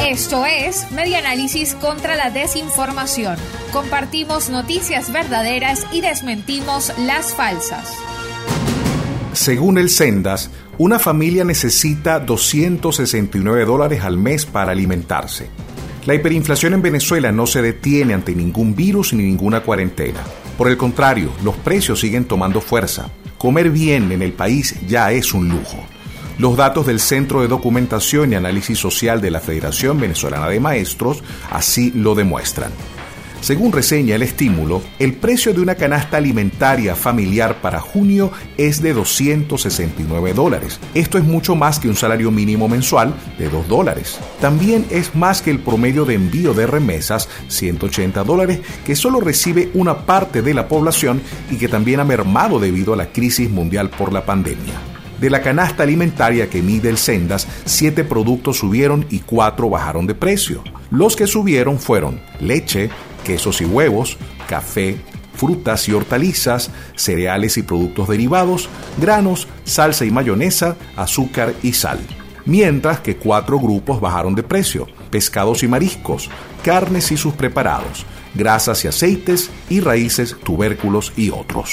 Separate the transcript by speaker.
Speaker 1: Esto es Media Análisis contra la Desinformación. Compartimos noticias verdaderas y desmentimos las falsas.
Speaker 2: Según el Sendas, una familia necesita 269 dólares al mes para alimentarse. La hiperinflación en Venezuela no se detiene ante ningún virus ni ninguna cuarentena. Por el contrario, los precios siguen tomando fuerza. Comer bien en el país ya es un lujo. Los datos del Centro de Documentación y Análisis Social de la Federación Venezolana de Maestros así lo demuestran. Según reseña el estímulo, el precio de una canasta alimentaria familiar para junio es de 269 dólares. Esto es mucho más que un salario mínimo mensual de 2 dólares. También es más que el promedio de envío de remesas, 180 dólares, que solo recibe una parte de la población y que también ha mermado debido a la crisis mundial por la pandemia. De la canasta alimentaria que mide el Sendas, siete productos subieron y cuatro bajaron de precio. Los que subieron fueron leche, quesos y huevos, café, frutas y hortalizas, cereales y productos derivados, granos, salsa y mayonesa, azúcar y sal. Mientras que cuatro grupos bajaron de precio, pescados y mariscos, carnes y sus preparados, grasas y aceites y raíces, tubérculos y otros.